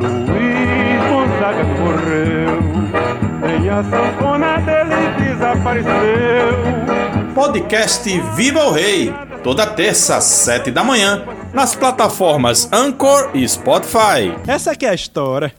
Luiz Gonzaga morreu, nem a sanfona dele desapareceu. Podcast Viva o Rei, toda terça às sete da manhã, nas plataformas Anchor e Spotify. Essa aqui é a história.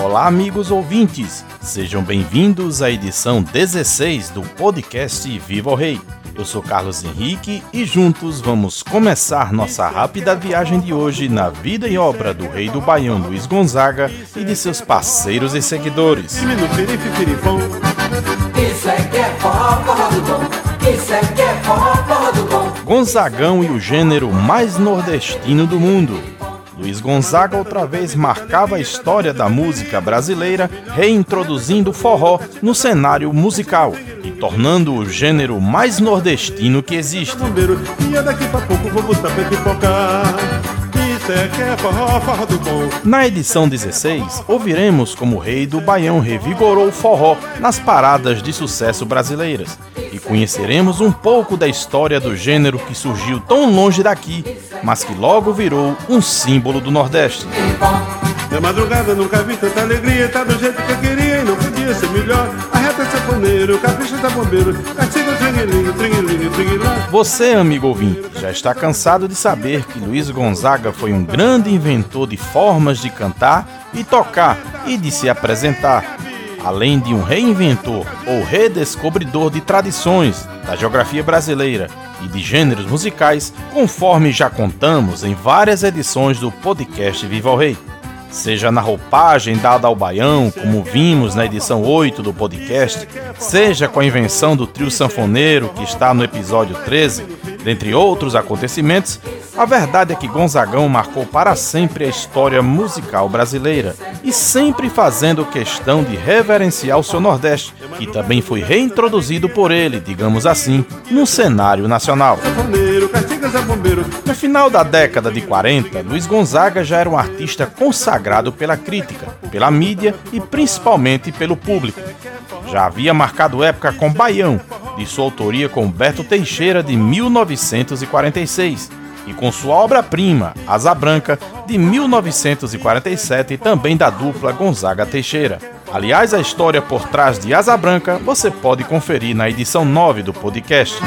Olá, amigos ouvintes. Sejam bem-vindos à edição 16 do podcast Viva o Rei. Eu sou Carlos Henrique e juntos vamos começar nossa rápida viagem de hoje na vida e obra do rei do Baião Luiz Gonzaga e de seus parceiros e seguidores. Gonzagão e o gênero mais nordestino do mundo. Luiz Gonzaga outra vez marcava a história da música brasileira, reintroduzindo o forró no cenário musical e tornando o gênero mais nordestino que existe. Forró, forró do bom. Na edição 16, ouviremos como o rei do Baião revigorou o forró nas paradas de sucesso brasileiras e conheceremos um pouco da história do gênero que surgiu tão longe daqui, mas que logo virou um símbolo do Nordeste. Madrugada nunca vi tanta alegria, tá do jeito que eu queria e não podia ser melhor. Arreta saponeiro, capricha tá bombeiro, castiga o tringuelinho, tringuelinho, tringuilá. Você, amigo ouvinte, já está cansado de saber que Luiz Gonzaga foi um grande inventor de formas de cantar e tocar e de se apresentar, além de um reinventor ou redescobridor de tradições da geografia brasileira e de gêneros musicais, conforme já contamos em várias edições do podcast Viva o Rei. Seja na roupagem dada ao baião, como vimos na edição 8 do podcast, seja com a invenção do trio sanfoneiro que está no episódio 13, dentre outros acontecimentos, a verdade é que Gonzagão marcou para sempre a história musical brasileira e sempre fazendo questão de reverenciar o seu Nordeste, que também foi reintroduzido por ele, digamos assim, no cenário nacional. Bombeiro, No final da década de 40, Luiz Gonzaga já era um artista consagrado pela crítica, pela mídia e principalmente pelo público. Já havia marcado época com Baião, de sua autoria com Humberto Teixeira de 1946, e com sua obra-prima, Asa Branca, de 1947, também da dupla Gonzaga Teixeira. Aliás, a história por trás de Asa Branca você pode conferir na edição 9 do podcast.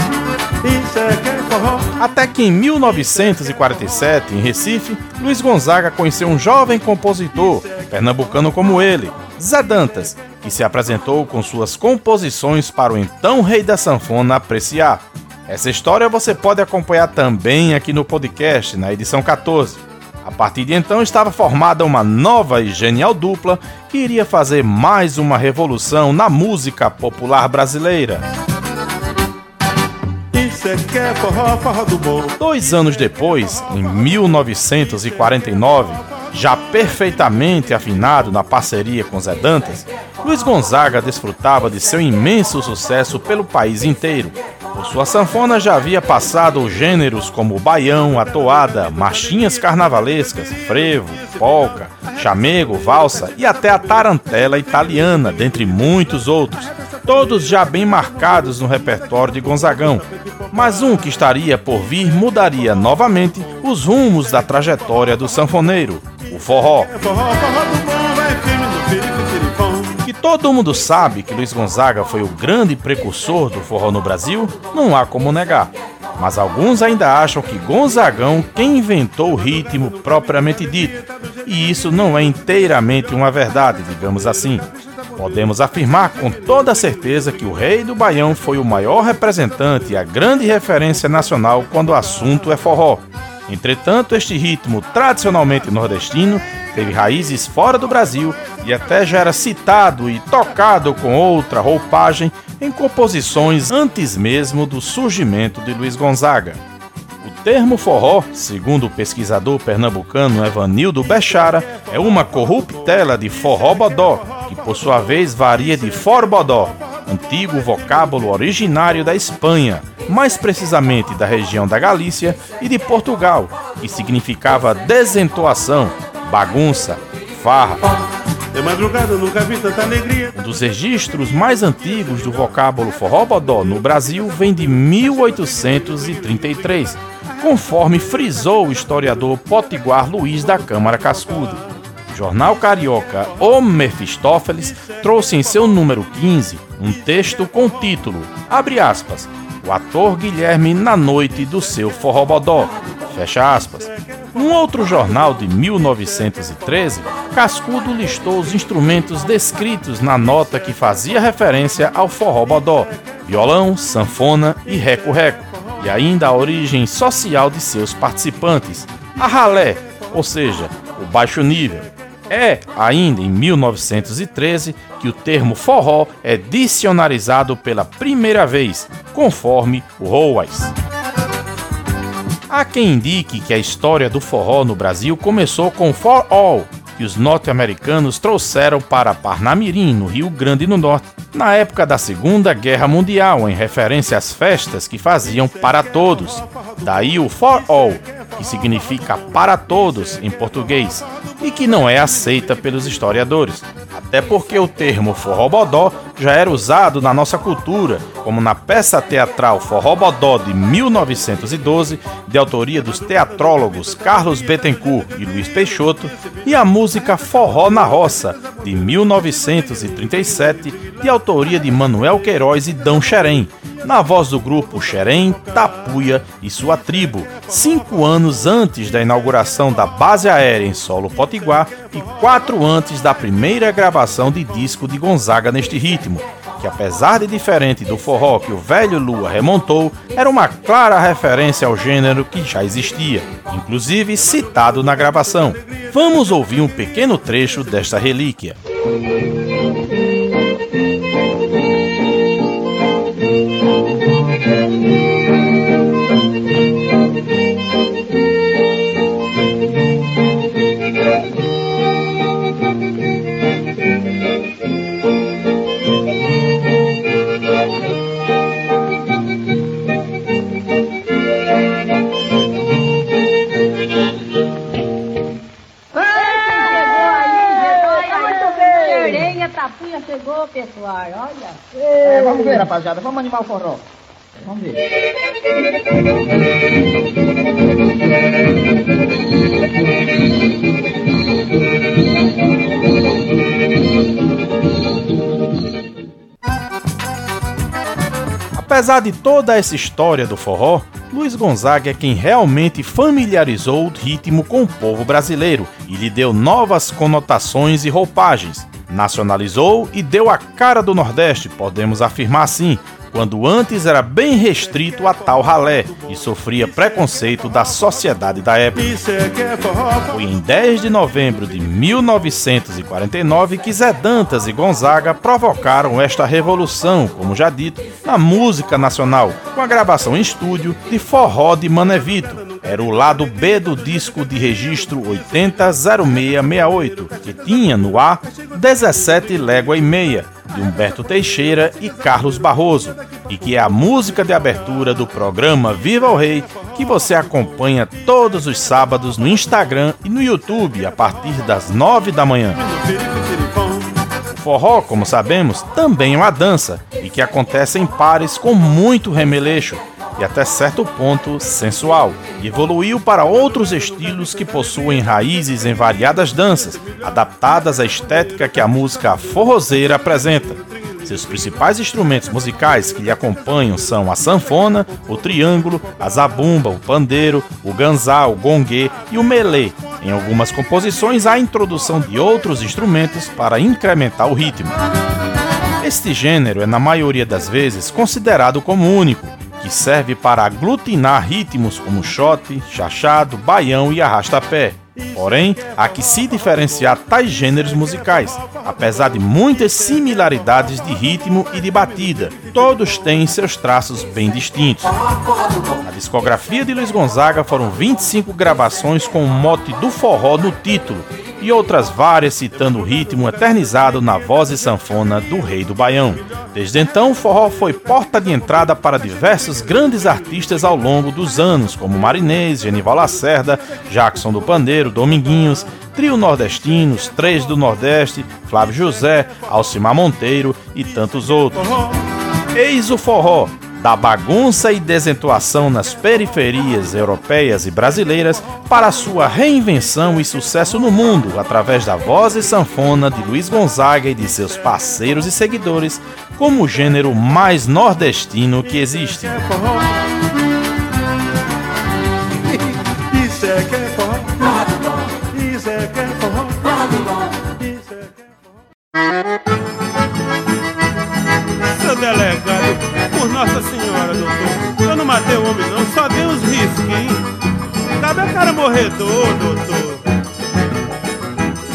Até que em 1947, em Recife, Luiz Gonzaga conheceu um jovem compositor, pernambucano como ele, Zé Dantas, que se apresentou com suas composições para o então rei da sanfona apreciar. Essa história você pode acompanhar também aqui no podcast, na edição 14. A partir de então estava formada uma nova e genial dupla que iria fazer mais uma revolução na música popular brasileira. Isso é que é forró, forró do bom. Dois anos depois, em 1949, já perfeitamente afinado na parceria com Zé Dantas, Luiz Gonzaga desfrutava de seu imenso sucesso pelo país inteiro. Por sua sanfona já havia passado gêneros como baião, a toada, marchinhas carnavalescas, frevo, polca, chamego, valsa e até a tarantela italiana, dentre muitos outros todos já bem marcados no repertório de Gonzagão, mas um que estaria por vir mudaria novamente os rumos da trajetória do sanfoneiro, o forró. É. Que todo mundo sabe que Luiz Gonzaga foi o grande precursor do forró no Brasil, não há como negar. Mas alguns ainda acham que Gonzagão quem inventou o ritmo propriamente dito, e isso não é inteiramente uma verdade, digamos assim. Podemos afirmar com toda certeza que o Rei do Baião foi o maior representante e a grande referência nacional quando o assunto é forró. Entretanto, este ritmo tradicionalmente nordestino teve raízes fora do Brasil e até já era citado e tocado com outra roupagem em composições antes mesmo do surgimento de Luiz Gonzaga. O termo forró, segundo o pesquisador pernambucano Evanildo Bechara, é uma corruptela de forró bodó, que por sua vez varia de forbodó, antigo vocábulo originário da Espanha, mais precisamente da região da Galícia e de Portugal, que significava desentoação, bagunça, farra. De madrugada nunca vi tanta alegria. Um dos registros mais antigos do vocábulo forró-bodó no Brasil vem de 1833, conforme frisou o historiador potiguar Luiz da Câmara Cascudo. O jornal carioca O Mefistófeles trouxe em seu número 15 um texto com o título, abre aspas, o ator Guilherme na noite do seu forró-bodó, fecha aspas. Num outro jornal de 1913, Cascudo listou os instrumentos descritos na nota que fazia referência ao forró-bodó, violão, sanfona e reco-reco, e ainda a origem social de seus participantes, a ralé, ou seja, o baixo nível. É ainda em 1913 que o termo forró é dicionarizado pela primeira vez, conforme Howes. Há quem indique que a história do forró no Brasil começou com For All, que os norte-americanos trouxeram para Parnamirim, no Rio Grande do Norte, na época da Segunda Guerra Mundial, em referência às festas que faziam para todos. Daí o For All, que significa para todos em português, e que não é aceita pelos historiadores. Até porque o termo forró-bodó já era usado na nossa cultura, como na peça teatral Forró-bodó de 1912, de autoria dos teatrólogos Carlos Bettencourt e Luiz Peixoto, e a música Forró na Roça, de 1937, de autoria de Manuel Queiroz e Dão Xerém, na voz do grupo Xerém, Tapuia e sua tribo, cinco anos antes da inauguração da base aérea em solo potiguar e quatro antes da primeira gravação de disco de Gonzaga neste ritmo, que apesar de diferente do forró que o velho Lua remontou, era uma clara referência ao gênero que já existia, inclusive citado na gravação. Vamos ouvir um pequeno trecho desta relíquia. Ver, rapaziada. Vamos animar o forró. Vamos ver. Apesar de toda essa história do forró, Luiz Gonzaga é quem realmente familiarizou o ritmo com o povo brasileiro e lhe deu novas conotações e roupagens. Nacionalizou e deu a cara do Nordeste, podemos afirmar assim, quando antes era bem restrito a tal ralé e sofria preconceito da sociedade da época. Foi em 10 de novembro de 1949 que Zé Dantas e Gonzaga provocaram esta revolução, como já dito, na música nacional, com a gravação em estúdio de Forró de Manevito. Era o lado B do disco de registro 800668, que tinha no ar 17 légua e meia, de Humberto Teixeira e Carlos Barroso, e que é a música de abertura do programa Viva o Rei, que você acompanha todos os sábados no Instagram e no YouTube a partir das 9 da manhã. Forró, como sabemos, também é uma dança e que acontece em pares com muito remeleixo e até certo ponto sensual, e evoluiu para outros estilos que possuem raízes em variadas danças, adaptadas à estética que a música forrozeira apresenta. Seus principais instrumentos musicais que lhe acompanham são a sanfona, o triângulo, a zabumba, o pandeiro, o ganzá, o gongue e o melê. Em algumas composições há a introdução de outros instrumentos para incrementar o ritmo. Este gênero é na maioria das vezes considerado como único, que serve para aglutinar ritmos como shot, chachado, baião e arrastapé. Porém, há que se diferenciar tais gêneros musicais, apesar de muitas similaridades de ritmo e de batida, todos têm seus traços bem distintos. Na discografia de Luiz Gonzaga foram 25 gravações com o mote do forró no título, e outras várias citando o ritmo eternizado na voz e sanfona do Rei do Baião. Desde então, o forró foi porta de entrada para diversos grandes artistas ao longo dos anos, como Marinês, Genival Lacerda, Jackson do Pandeiro, Dominguinhos, Trio Nordestinos, Três do Nordeste, Flávio José, Alcimar Monteiro e tantos outros. Eis o forró, da bagunça e desentoação nas periferias europeias e brasileiras para sua reinvenção e sucesso no mundo através da voz e sanfona de Luiz Gonzaga e de seus parceiros e seguidores, como o gênero mais nordestino que existe. Doutor, eu não matei o homem não, só dei uns risquinhos. Cabe a cara morredor, doutor.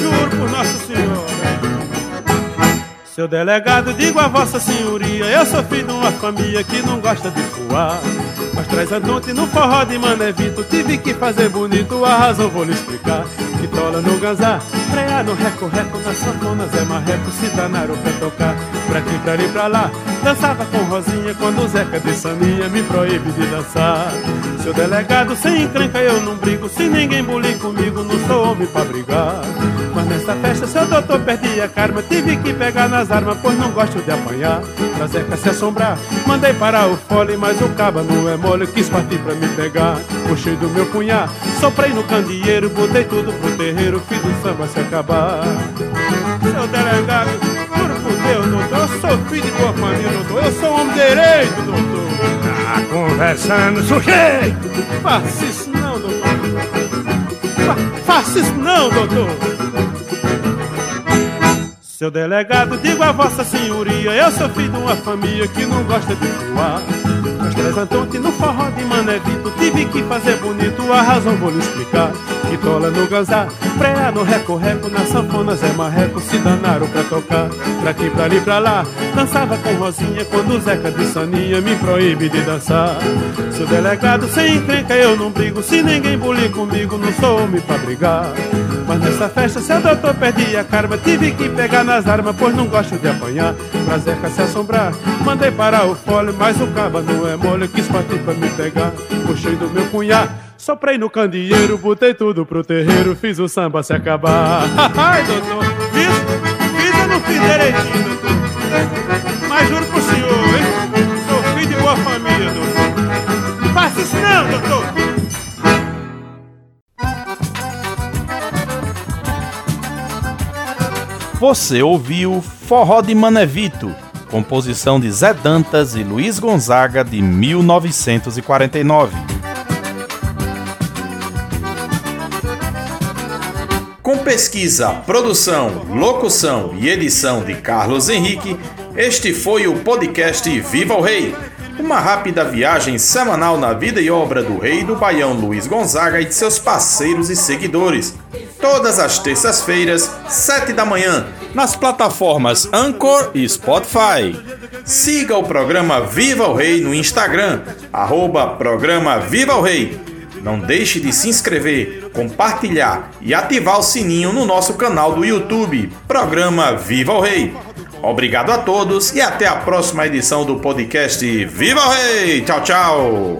Juro por Nossa Senhora. Seu delegado, digo a vossa senhoria, eu sou filho de uma família que não gosta de voar. Mas traz a noite no forró de Manevito, tive que fazer bonito, a razão vou lhe explicar. Que tola no ganzá, freia no reco-reco, na sanfona Zé Marreco, se danaram pra tocar. Pra aqui, pra ali, pra lá, dançava com Rosinha, quando o Zeca de Saninha me proíbe de dançar. Seu delegado, sem encrenca eu não brigo, se ninguém bulir comigo, não sou homem pra brigar. Mas nessa festa, seu doutor perdi a karma, tive que pegar nas armas, pois não gosto de apanhar. Pra Zeca se assombrar, mandei parar o fole, mas o caba não é mole, quis partir pra me pegar. Puxei do meu punhar, soprei no candeeiro, botei tudo pro terreiro, fiz o samba se acabar. Seu delegado, Deus, doutor, eu sou filho de boa família, doutor, eu sou homem direito, doutor. Tá conversando, sujeito! Faça isso não, doutor. Fa faça isso não, doutor. Seu delegado, digo a vossa senhoria, eu sou filho de uma família que não gosta de voar. Antonte no forró de Manevito, tive que fazer bonito, a razão vou lhe explicar. Que tola no ganzá, freia no reco-reco, na sanfona Zé Marreco, se danaram pra tocar. Pra aqui, pra ali, pra lá, dançava com Rosinha, quando Zeca de Saninha me proíbe de dançar. Seu delegado, sem encrenca eu não brigo, se ninguém bulir comigo, não sou homem pra brigar. Mas nessa festa, seu doutor perdi a karma, tive que pegar nas armas, pois não gosto de apanhar. Pra Zeca se assombrar, mandei parar o fole, mas o caba não é mole, quis partir pra me pegar. Puxei do meu punhar, soprei no candeeiro, botei tudo pro terreiro, fiz o samba se acabar. Ai, doutor, fiz, fiz eu não fiz direitinho, doutor. Mas juro pro senhor, hein? Sou filho de boa família, doutor. Faça isso não, doutor. Você ouviu Forró de Manevito, composição de Zé Dantas e Luiz Gonzaga de 1949. Com pesquisa, produção, locução e edição de Carlos Henrique, este foi o podcast Viva o Rei, uma rápida viagem semanal na vida e obra do rei do Baião Luiz Gonzaga e de seus parceiros e seguidores. Todas as terças-feiras, 7 da manhã, nas plataformas Anchor e Spotify. Siga o programa Viva o Rei no Instagram, arroba programa Viva o Rei. Não deixe de se inscrever, compartilhar e ativar o sininho no nosso canal do YouTube, Programa Viva o Rei. Obrigado a todos e até a próxima edição do podcast Viva o Rei! Tchau, tchau!